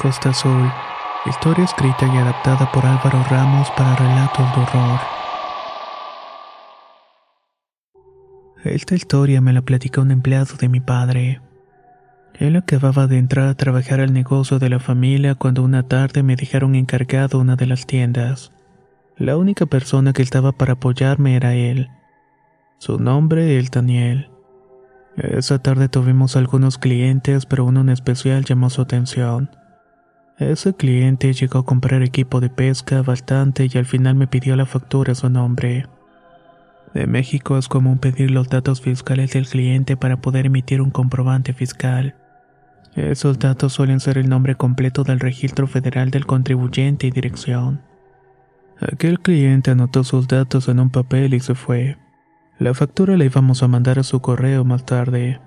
Costa Azul. Historia escrita y adaptada por Álvaro Ramos para relatos de horror. Esta historia me la platicó un empleado de mi padre. Él acababa de entrar a trabajar al negocio de la familia cuando una tarde me dejaron encargado una de las tiendas. La única persona que estaba para apoyarme era él. Su nombre, el Daniel. Esa tarde tuvimos algunos clientes, pero uno en especial llamó su atención. Ese cliente llegó a comprar equipo de pesca bastante y al final me pidió la factura a su nombre. De México es común pedir los datos fiscales del cliente para poder emitir un comprobante fiscal. Esos datos suelen ser el nombre completo del registro federal del contribuyente y dirección. Aquel cliente anotó sus datos en un papel y se fue. La factura la íbamos a mandar a su correo más tarde.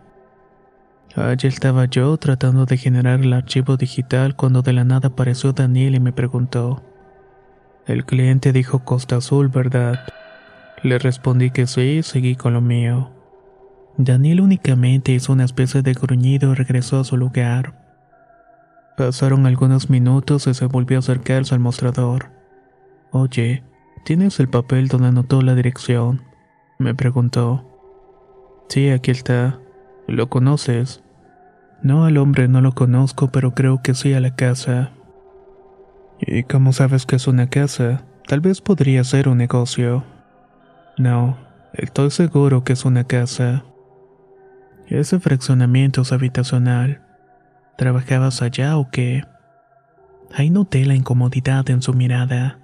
Allí estaba yo tratando de generar el archivo digital cuando de la nada apareció Daniel y me preguntó. El cliente dijo Costa Azul, ¿verdad? Le respondí que sí y seguí con lo mío. Daniel únicamente hizo una especie de gruñido y regresó a su lugar. Pasaron algunos minutos y se volvió a acercarse al mostrador. Oye, ¿tienes el papel donde anotó la dirección? Me preguntó. Sí, aquí está. ¿Lo conoces? No, al hombre no lo conozco, pero creo que sí a la casa. ¿Y cómo sabes que es una casa? Tal vez podría ser un negocio. No, estoy seguro que es una casa. Ese fraccionamiento es habitacional. ¿Trabajabas allá o qué? Ahí noté la incomodidad en su mirada.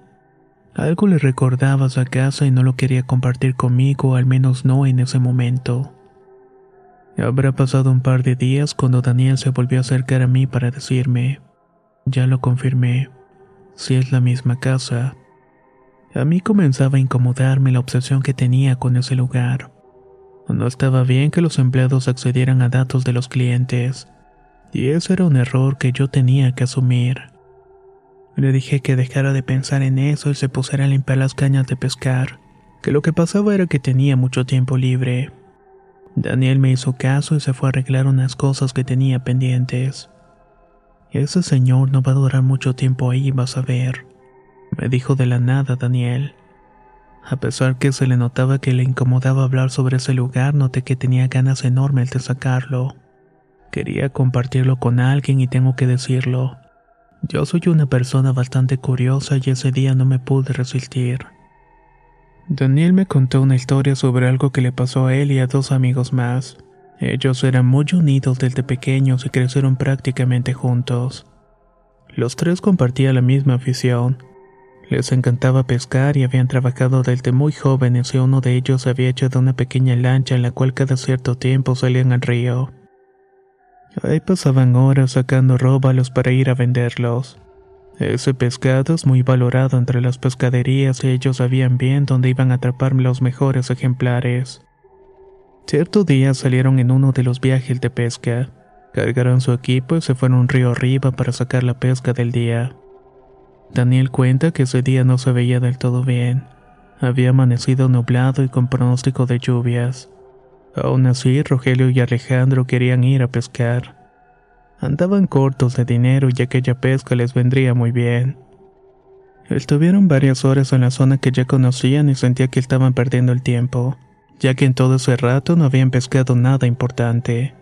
Algo le recordaba a casa y no lo quería compartir conmigo, al menos no en ese momento. Habrá pasado un par de días cuando Daniel se volvió a acercar a mí para decirme, ya lo confirmé, si es la misma casa. A mí comenzaba a incomodarme la obsesión que tenía con ese lugar. No estaba bien que los empleados accedieran a datos de los clientes, y ese era un error que yo tenía que asumir. Le dije que dejara de pensar en eso y se pusiera a limpiar las cañas de pescar, que lo que pasaba era que tenía mucho tiempo libre. Daniel me hizo caso y se fue a arreglar unas cosas que tenía pendientes. Ese señor no va a durar mucho tiempo ahí, vas a ver, me dijo de la nada Daniel. A pesar que se le notaba que le incomodaba hablar sobre ese lugar, noté que tenía ganas enormes de sacarlo. Quería compartirlo con alguien y tengo que decirlo. Yo soy una persona bastante curiosa y ese día no me pude resistir. Daniel me contó una historia sobre algo que le pasó a él y a dos amigos más. Ellos eran muy unidos desde pequeños y crecieron prácticamente juntos. Los tres compartían la misma afición. Les encantaba pescar y habían trabajado desde muy jóvenes y uno de ellos había hecho de una pequeña lancha en la cual cada cierto tiempo salían al río. Ahí pasaban horas sacando róbalos para ir a venderlos. Ese pescado es muy valorado entre las pescaderías y ellos sabían bien dónde iban a atrapar los mejores ejemplares. Cierto día salieron en uno de los viajes de pesca, cargaron su equipo y se fueron río arriba para sacar la pesca del día. Daniel cuenta que ese día no se veía del todo bien. Había amanecido nublado y con pronóstico de lluvias. Aún así, Rogelio y Alejandro querían ir a pescar. Andaban cortos de dinero y aquella pesca les vendría muy bien. Estuvieron varias horas en la zona que ya conocían y sentía que estaban perdiendo el tiempo, ya que en todo ese rato no habían pescado nada importante.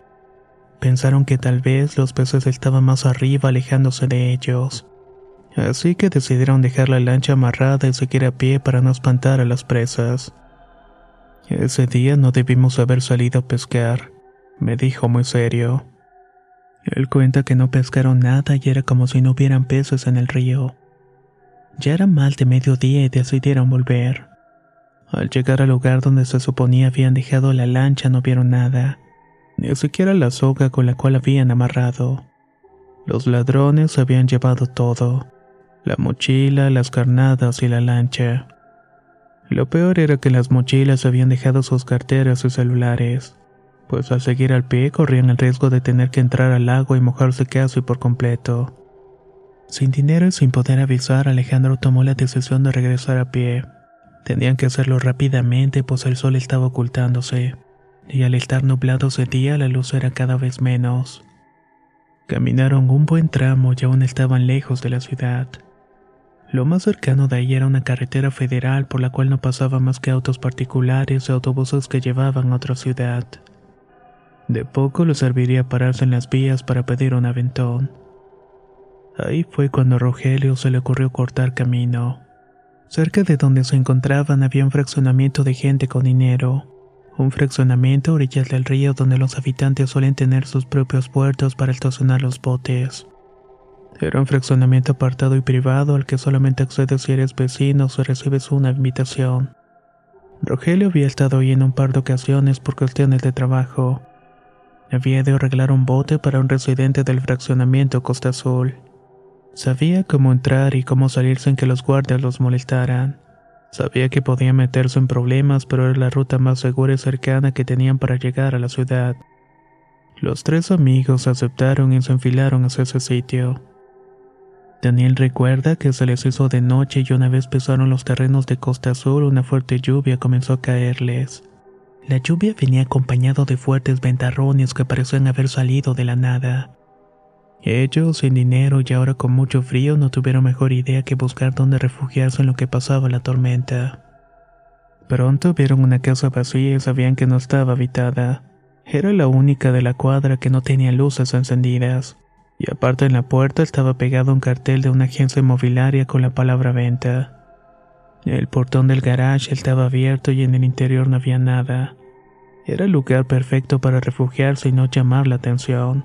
Pensaron que tal vez los peces estaban más arriba alejándose de ellos. Así que decidieron dejar la lancha amarrada y seguir a pie para no espantar a las presas. Ese día no debimos haber salido a pescar, me dijo muy serio. Él cuenta que no pescaron nada y era como si no hubieran peces en el río. Ya era mal de mediodía y decidieron volver. Al llegar al lugar donde se suponía habían dejado la lancha no vieron nada, ni siquiera la soga con la cual habían amarrado. Los ladrones habían llevado todo, la mochila, las carnadas y la lancha. Lo peor era que las mochilas habían dejado sus carteras y celulares, pues al seguir al pie corrían el riesgo de tener que entrar al agua y mojarse casi por completo. Sin dinero y sin poder avisar, Alejandro tomó la decisión de regresar a pie. Tenían que hacerlo rápidamente, pues el sol estaba ocultándose, y al estar nublado ese día la luz era cada vez menos. Caminaron un buen tramo y aún estaban lejos de la ciudad. Lo más cercano de ahí era una carretera federal por la cual no pasaba más que autos particulares o autobuses que llevaban a otra ciudad. De poco le serviría pararse en las vías para pedir un aventón. Ahí fue cuando a Rogelio se le ocurrió cortar camino. Cerca de donde se encontraban había un fraccionamiento de gente con dinero. Un fraccionamiento a orillas del río donde los habitantes suelen tener sus propios puertos para estacionar los botes. Era un fraccionamiento apartado y privado al que solamente accedes si eres vecino o recibes una invitación. Rogelio había estado ahí en un par de ocasiones por cuestiones de trabajo. Había de arreglar un bote para un residente del fraccionamiento Costa Azul. Sabía cómo entrar y cómo salir sin que los guardias los molestaran. Sabía que podía meterse en problemas, pero era la ruta más segura y cercana que tenían para llegar a la ciudad. Los tres amigos aceptaron y se enfilaron hacia ese sitio. Daniel recuerda que se les hizo de noche y una vez pisaron los terrenos de Costa Azul una fuerte lluvia comenzó a caerles. La lluvia venía acompañado de fuertes ventarrones que parecían haber salido de la nada. Ellos, sin dinero y ahora con mucho frío, no tuvieron mejor idea que buscar dónde refugiarse en lo que pasaba la tormenta. Pronto vieron una casa vacía y sabían que no estaba habitada. Era la única de la cuadra que no tenía luces encendidas y aparte en la puerta estaba pegado un cartel de una agencia inmobiliaria con la palabra venta. El portón del garage estaba abierto y en el interior no había nada. Era el lugar perfecto para refugiarse y no llamar la atención.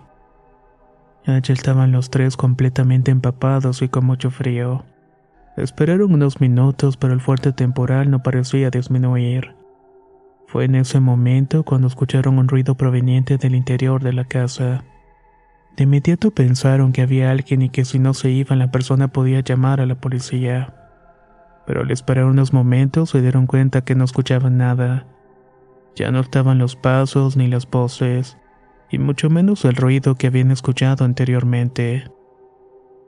Allí estaban los tres completamente empapados y con mucho frío. Esperaron unos minutos, pero el fuerte temporal no parecía disminuir. Fue en ese momento cuando escucharon un ruido proveniente del interior de la casa. De inmediato pensaron que había alguien y que si no se iban la persona podía llamar a la policía. Pero al esperar unos momentos se dieron cuenta que no escuchaban nada. Ya no estaban los pasos ni las voces, y mucho menos el ruido que habían escuchado anteriormente.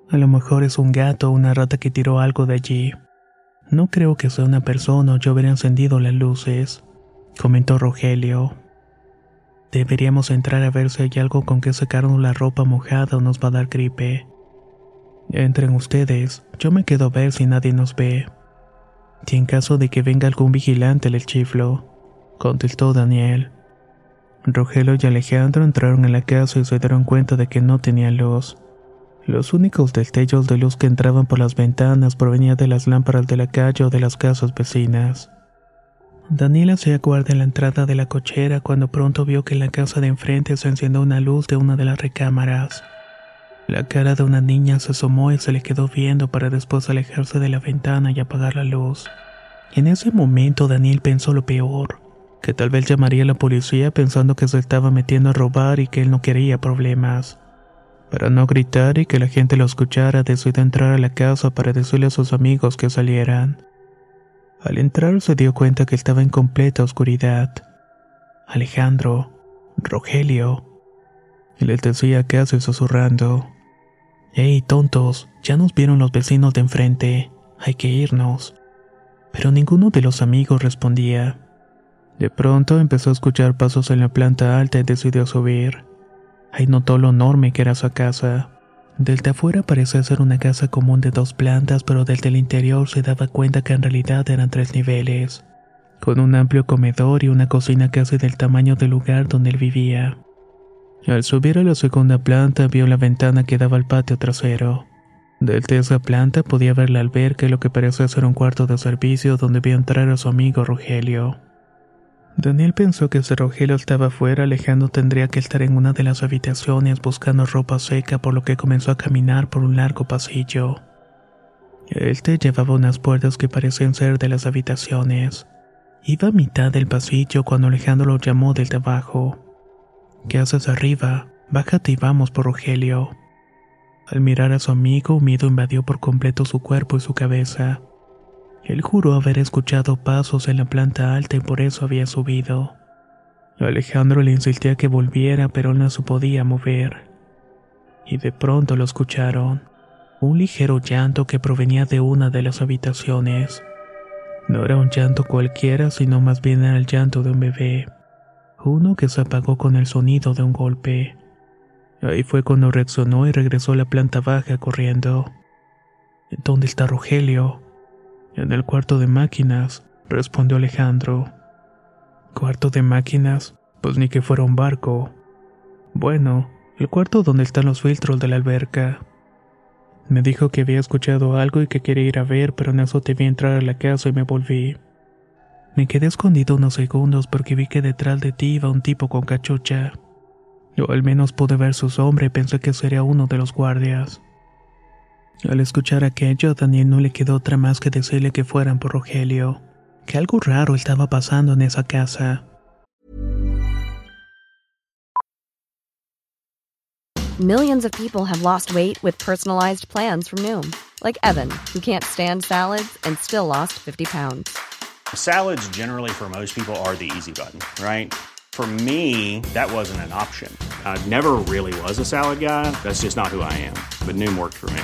A lo mejor es un gato o una rata que tiró algo de allí. No creo que sea una persona o yo hubiera encendido las luces, comentó Rogelio. Deberíamos entrar a ver si hay algo con que sacarnos la ropa mojada o nos va a dar gripe. Entren ustedes, yo me quedo a ver si nadie nos ve. Y en caso de que venga algún vigilante el chiflo, contestó Daniel. Rogelio y Alejandro entraron en la casa y se dieron cuenta de que no tenía luz. Los únicos destellos de luz que entraban por las ventanas provenían de las lámparas de la calle o de las casas vecinas. Daniela se aguarda en la entrada de la cochera cuando pronto vio que en la casa de enfrente se encendió una luz de una de las recámaras. La cara de una niña se asomó y se le quedó viendo para después alejarse de la ventana y apagar la luz. En ese momento Daniel pensó lo peor, que tal vez llamaría a la policía pensando que se estaba metiendo a robar y que él no quería problemas. Para no gritar y que la gente lo escuchara, decidió entrar a la casa para decirle a sus amigos que salieran. Al entrar se dio cuenta que estaba en completa oscuridad. Alejandro, Rogelio. Y les decía casi susurrando. ¡Ey, tontos! Ya nos vieron los vecinos de enfrente. Hay que irnos. Pero ninguno de los amigos respondía. De pronto empezó a escuchar pasos en la planta alta y decidió subir. Ahí notó lo enorme que era su casa. Desde afuera parecía ser una casa común de dos plantas, pero desde el interior se daba cuenta que en realidad eran tres niveles, con un amplio comedor y una cocina casi del tamaño del lugar donde él vivía. Al subir a la segunda planta vio la ventana que daba al patio trasero. Desde esa planta podía ver la alberca lo que parecía ser un cuarto de servicio donde vio entrar a su amigo Rogelio. Daniel pensó que si Rogelio estaba afuera, Alejandro tendría que estar en una de las habitaciones buscando ropa seca, por lo que comenzó a caminar por un largo pasillo. Este llevaba unas puertas que parecían ser de las habitaciones. Iba a mitad del pasillo cuando Alejandro lo llamó desde abajo. ¿Qué haces arriba? Bájate y vamos por Rogelio. Al mirar a su amigo, miedo invadió por completo su cuerpo y su cabeza. Él juró haber escuchado pasos en la planta alta y por eso había subido. Alejandro le insistía que volviera, pero no se podía mover. Y de pronto lo escucharon. Un ligero llanto que provenía de una de las habitaciones. No era un llanto cualquiera, sino más bien era el llanto de un bebé. Uno que se apagó con el sonido de un golpe. Ahí fue cuando reaccionó y regresó a la planta baja corriendo. ¿Dónde está Rogelio? En el cuarto de máquinas, respondió Alejandro. ¿Cuarto de máquinas? Pues ni que fuera un barco. Bueno, el cuarto donde están los filtros de la alberca. Me dijo que había escuchado algo y que quería ir a ver, pero en eso te vi entrar a la casa y me volví. Me quedé escondido unos segundos porque vi que detrás de ti iba un tipo con cachucha. Yo al menos pude ver su sombra y pensé que sería uno de los guardias. Al escuchar aquello, Daniel no le quedó otra más que decirle que fueran por Rogelio, que algo raro estaba pasando en esa casa. Millions of people have lost weight with personalized plans from Noom, like Evan, who can't stand salads and still lost 50 pounds. Salads, generally, for most people, are the easy button, right? For me, that wasn't an option. I never really was a salad guy. That's just not who I am. But Noom worked for me.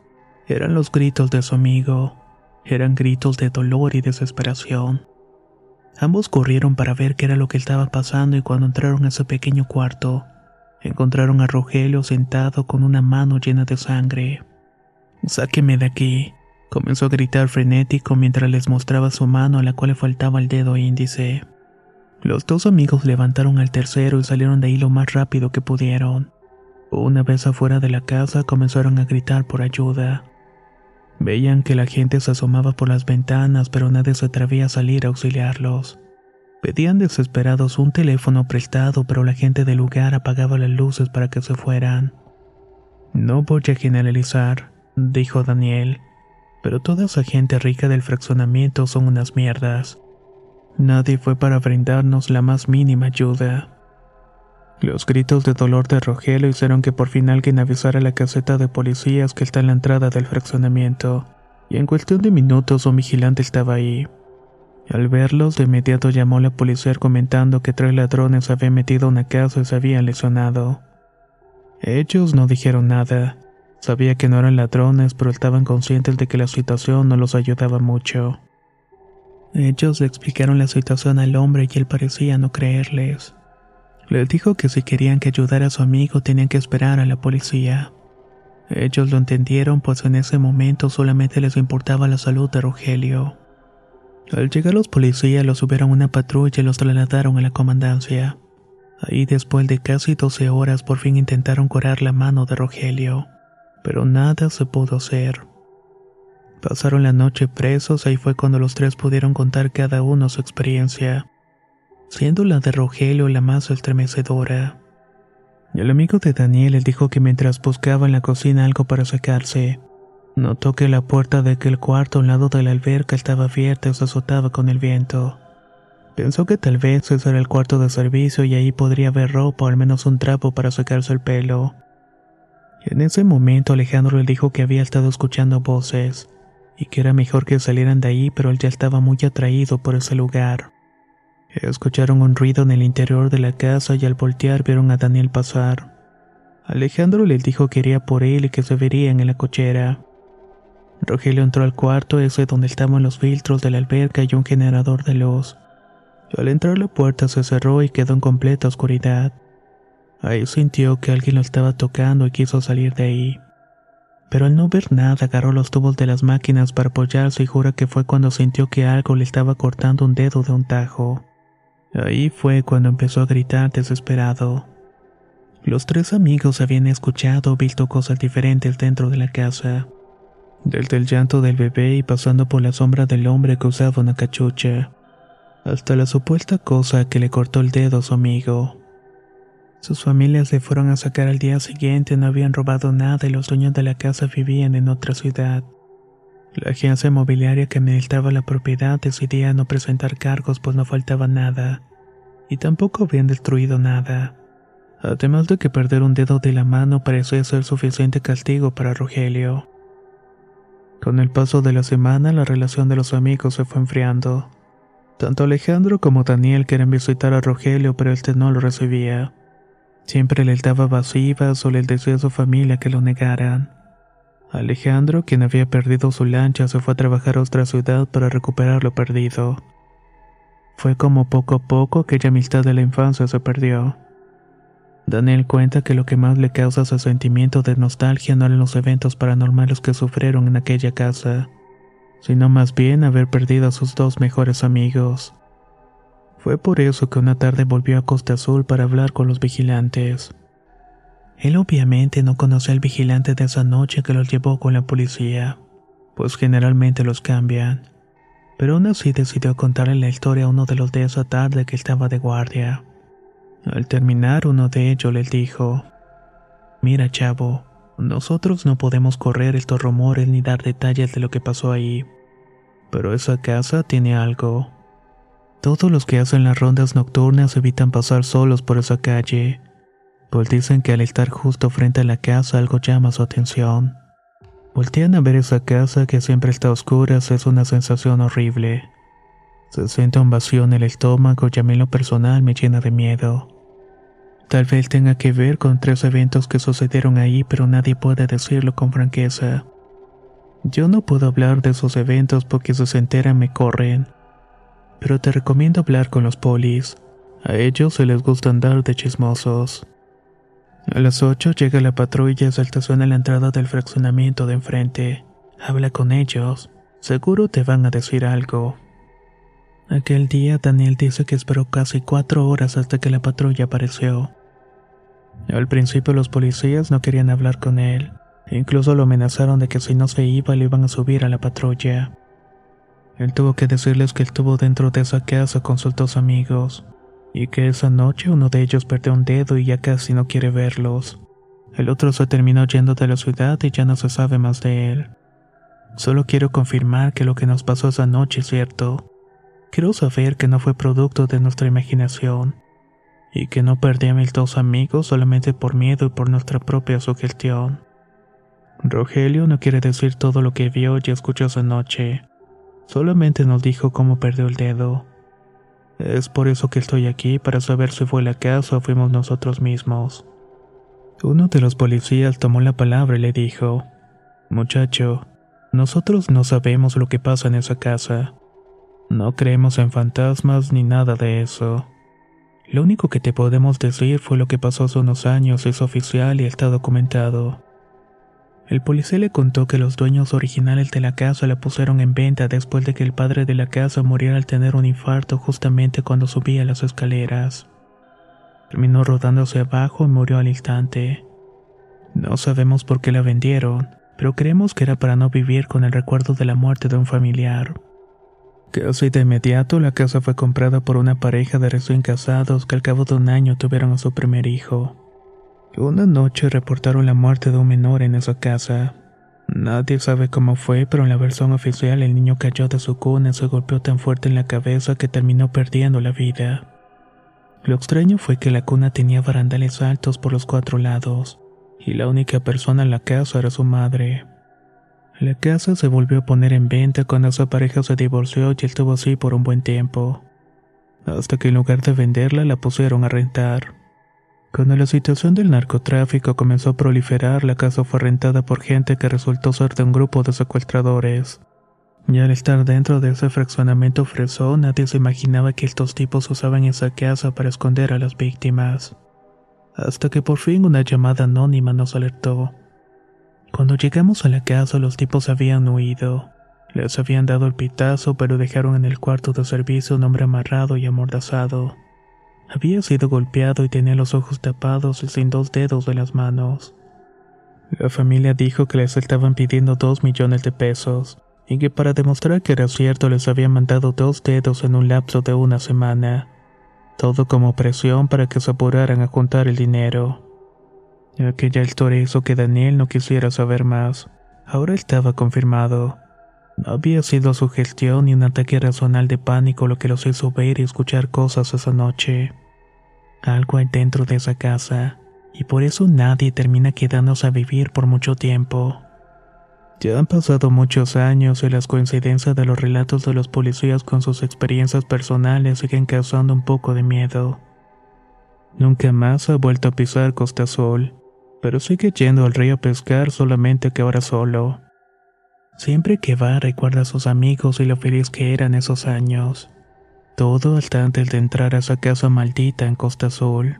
Eran los gritos de su amigo. Eran gritos de dolor y desesperación. Ambos corrieron para ver qué era lo que estaba pasando y cuando entraron a ese pequeño cuarto, encontraron a Rogelio sentado con una mano llena de sangre. Sáqueme de aquí, comenzó a gritar frenético mientras les mostraba su mano a la cual le faltaba el dedo índice. Los dos amigos levantaron al tercero y salieron de ahí lo más rápido que pudieron. Una vez afuera de la casa comenzaron a gritar por ayuda. Veían que la gente se asomaba por las ventanas, pero nadie se atrevía a salir a auxiliarlos. Pedían desesperados un teléfono prestado, pero la gente del lugar apagaba las luces para que se fueran. No voy a generalizar, dijo Daniel, pero toda esa gente rica del fraccionamiento son unas mierdas. Nadie fue para brindarnos la más mínima ayuda. Los gritos de dolor de Rogelio hicieron que por fin alguien avisara a la caseta de policías que está en la entrada del fraccionamiento, y en cuestión de minutos un vigilante estaba ahí. Al verlos, de inmediato llamó la policía comentando que tres ladrones habían metido una casa y se habían lesionado. Ellos no dijeron nada. Sabía que no eran ladrones, pero estaban conscientes de que la situación no los ayudaba mucho. Ellos le explicaron la situación al hombre y él parecía no creerles. Les dijo que si querían que ayudara a su amigo tenían que esperar a la policía. Ellos lo entendieron pues en ese momento solamente les importaba la salud de Rogelio. Al llegar los policías los subieron a una patrulla y los trasladaron a la comandancia. Ahí después de casi 12 horas por fin intentaron curar la mano de Rogelio, pero nada se pudo hacer. Pasaron la noche presos, ahí fue cuando los tres pudieron contar cada uno su experiencia siendo la de Rogelio la más estremecedora. El amigo de Daniel le dijo que mientras buscaba en la cocina algo para secarse, notó que la puerta de aquel cuarto al lado de la alberca estaba abierta y se azotaba con el viento. Pensó que tal vez ese era el cuarto de servicio y ahí podría haber ropa o al menos un trapo para secarse el pelo. En ese momento Alejandro le dijo que había estado escuchando voces, y que era mejor que salieran de ahí, pero él ya estaba muy atraído por ese lugar. Escucharon un ruido en el interior de la casa y al voltear vieron a Daniel pasar. Alejandro les dijo que iría por él y que se verían en la cochera. Rogelio entró al cuarto, ese donde estaban los filtros de la alberca y un generador de luz. Al entrar la puerta se cerró y quedó en completa oscuridad. Ahí sintió que alguien lo estaba tocando y quiso salir de ahí. Pero al no ver nada agarró los tubos de las máquinas para apoyarse y jura que fue cuando sintió que algo le estaba cortando un dedo de un tajo. Ahí fue cuando empezó a gritar desesperado. Los tres amigos habían escuchado o visto cosas diferentes dentro de la casa. Desde el llanto del bebé y pasando por la sombra del hombre que usaba una cachucha, hasta la supuesta cosa que le cortó el dedo a su amigo. Sus familias se fueron a sacar al día siguiente, no habían robado nada y los dueños de la casa vivían en otra ciudad. La agencia inmobiliaria que administraba la propiedad decidía no presentar cargos pues no faltaba nada, y tampoco habían destruido nada. Además de que perder un dedo de la mano parecía ser suficiente castigo para Rogelio. Con el paso de la semana, la relación de los amigos se fue enfriando. Tanto Alejandro como Daniel querían visitar a Rogelio, pero este no lo recibía. Siempre le daba vacivas o le decía a su familia que lo negaran. Alejandro, quien había perdido su lancha, se fue a trabajar a otra ciudad para recuperar lo perdido. Fue como poco a poco aquella amistad de la infancia se perdió. Daniel cuenta que lo que más le causa ese sentimiento de nostalgia no eran los eventos paranormales que sufrieron en aquella casa, sino más bien haber perdido a sus dos mejores amigos. Fue por eso que una tarde volvió a Costa Azul para hablar con los vigilantes. Él obviamente no conocía al vigilante de esa noche que los llevó con la policía, pues generalmente los cambian. Pero aún así decidió contarle la historia a uno de los de esa tarde que estaba de guardia. Al terminar, uno de ellos les dijo: Mira, chavo, nosotros no podemos correr estos rumores ni dar detalles de lo que pasó ahí. Pero esa casa tiene algo. Todos los que hacen las rondas nocturnas evitan pasar solos por esa calle pues dicen que al estar justo frente a la casa algo llama su atención. Voltean a ver esa casa que siempre está a oscuras, es una sensación horrible. Se siente un vacío en el estómago y a mí lo personal me llena de miedo. Tal vez tenga que ver con tres eventos que sucedieron ahí, pero nadie puede decirlo con franqueza. Yo no puedo hablar de esos eventos porque si se enteran me corren. Pero te recomiendo hablar con los polis. A ellos se les gusta andar de chismosos. A las 8 llega la patrulla y estaciona en la entrada del fraccionamiento de enfrente. Habla con ellos. Seguro te van a decir algo. Aquel día Daniel dice que esperó casi cuatro horas hasta que la patrulla apareció. Al principio los policías no querían hablar con él. Incluso lo amenazaron de que si no se iba le iban a subir a la patrulla. Él tuvo que decirles que estuvo dentro de esa casa con sus dos amigos y que esa noche uno de ellos perdió un dedo y ya casi no quiere verlos. El otro se terminó yendo de la ciudad y ya no se sabe más de él. Solo quiero confirmar que lo que nos pasó esa noche es cierto. Quiero saber que no fue producto de nuestra imaginación y que no perdí a mis dos amigos solamente por miedo y por nuestra propia sugestión. Rogelio no quiere decir todo lo que vio y escuchó esa noche. Solamente nos dijo cómo perdió el dedo. Es por eso que estoy aquí, para saber si fue la casa o fuimos nosotros mismos. Uno de los policías tomó la palabra y le dijo, Muchacho, nosotros no sabemos lo que pasa en esa casa. No creemos en fantasmas ni nada de eso. Lo único que te podemos decir fue lo que pasó hace unos años, es oficial y está documentado. El policía le contó que los dueños originales de la casa la pusieron en venta después de que el padre de la casa muriera al tener un infarto justamente cuando subía las escaleras. Terminó rodándose abajo y murió al instante. No sabemos por qué la vendieron, pero creemos que era para no vivir con el recuerdo de la muerte de un familiar. Casi de inmediato la casa fue comprada por una pareja de recién casados que al cabo de un año tuvieron a su primer hijo. Una noche reportaron la muerte de un menor en esa casa. Nadie sabe cómo fue, pero en la versión oficial el niño cayó de su cuna y se golpeó tan fuerte en la cabeza que terminó perdiendo la vida. Lo extraño fue que la cuna tenía barandales altos por los cuatro lados, y la única persona en la casa era su madre. La casa se volvió a poner en venta cuando su pareja se divorció y estuvo así por un buen tiempo. Hasta que en lugar de venderla la pusieron a rentar. Cuando la situación del narcotráfico comenzó a proliferar, la casa fue rentada por gente que resultó ser de un grupo de secuestradores. Y al estar dentro de ese fraccionamiento fresón, nadie se imaginaba que estos tipos usaban esa casa para esconder a las víctimas. Hasta que por fin una llamada anónima nos alertó. Cuando llegamos a la casa los tipos habían huido. Les habían dado el pitazo pero dejaron en el cuarto de servicio un hombre amarrado y amordazado. Había sido golpeado y tenía los ojos tapados y sin dos dedos de las manos. La familia dijo que les estaban pidiendo dos millones de pesos y que para demostrar que era cierto les habían mandado dos dedos en un lapso de una semana. Todo como presión para que se apuraran a juntar el dinero. Aquella historia hizo que Daniel no quisiera saber más. Ahora estaba confirmado. No había sido su gestión ni un ataque razonal de pánico lo que los hizo ver y escuchar cosas esa noche. Algo hay dentro de esa casa, y por eso nadie termina quedándose a vivir por mucho tiempo. Ya han pasado muchos años y las coincidencias de los relatos de los policías con sus experiencias personales siguen causando un poco de miedo. Nunca más ha vuelto a pisar Costa Azul, pero sigue yendo al río a pescar solamente que ahora solo. Siempre que va recuerda a sus amigos y lo feliz que eran esos años. Todo hasta antes de entrar a esa casa maldita en Costa Azul.